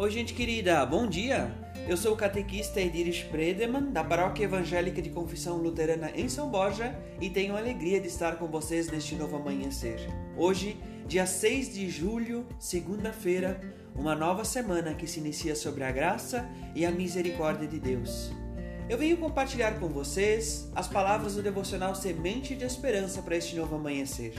Oi, gente querida, bom dia! Eu sou o catequista Edir Spredeman, da Paróquia Evangélica de Confissão Luterana em São Borja, e tenho a alegria de estar com vocês neste novo amanhecer. Hoje, dia 6 de julho, segunda-feira, uma nova semana que se inicia sobre a graça e a misericórdia de Deus. Eu venho compartilhar com vocês as palavras do devocional Semente de Esperança para este novo amanhecer.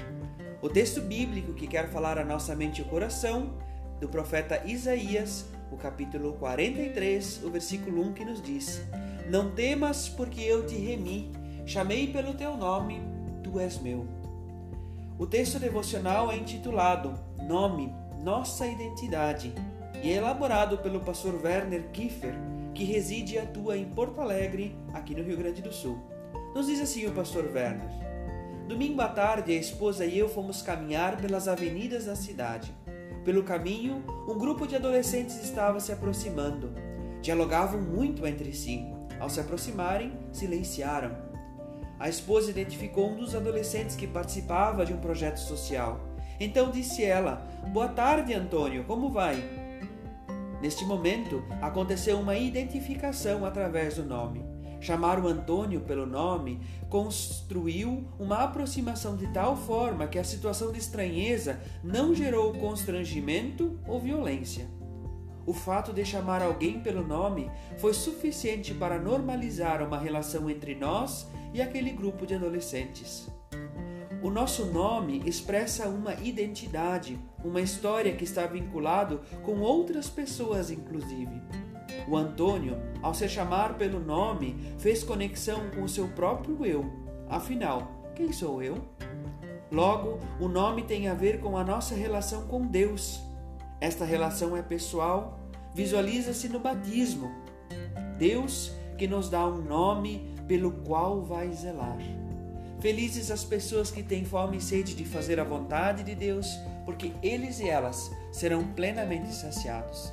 O texto bíblico que quer falar a nossa mente e coração do profeta Isaías, o capítulo 43, o versículo 1 que nos diz: Não temas, porque eu te remi, chamei pelo teu nome, tu és meu. O texto devocional é intitulado Nome, Nossa Identidade e é elaborado pelo pastor Werner Kiefer, que reside e atua em Porto Alegre, aqui no Rio Grande do Sul. Nos diz assim o pastor Werner: Domingo à tarde, a esposa e eu fomos caminhar pelas avenidas da cidade. Pelo caminho, um grupo de adolescentes estava se aproximando. Dialogavam muito entre si. Ao se aproximarem, silenciaram. A esposa identificou um dos adolescentes que participava de um projeto social. Então disse ela: Boa tarde, Antônio, como vai? Neste momento, aconteceu uma identificação através do nome. Chamar o Antônio pelo nome construiu uma aproximação de tal forma que a situação de estranheza não gerou constrangimento ou violência. O fato de chamar alguém pelo nome foi suficiente para normalizar uma relação entre nós e aquele grupo de adolescentes. O nosso nome expressa uma identidade, uma história que está vinculado com outras pessoas, inclusive. O Antônio, ao se chamar pelo nome, fez conexão com o seu próprio eu. Afinal, quem sou eu? Logo, o nome tem a ver com a nossa relação com Deus. Esta relação é pessoal, visualiza-se no batismo. Deus que nos dá um nome pelo qual vai zelar. Felizes as pessoas que têm fome e sede de fazer a vontade de Deus, porque eles e elas serão plenamente saciados.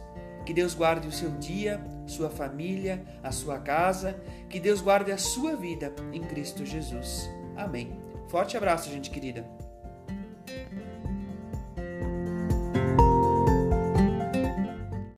Que Deus guarde o seu dia, sua família, a sua casa. Que Deus guarde a sua vida em Cristo Jesus. Amém. Forte abraço, gente querida.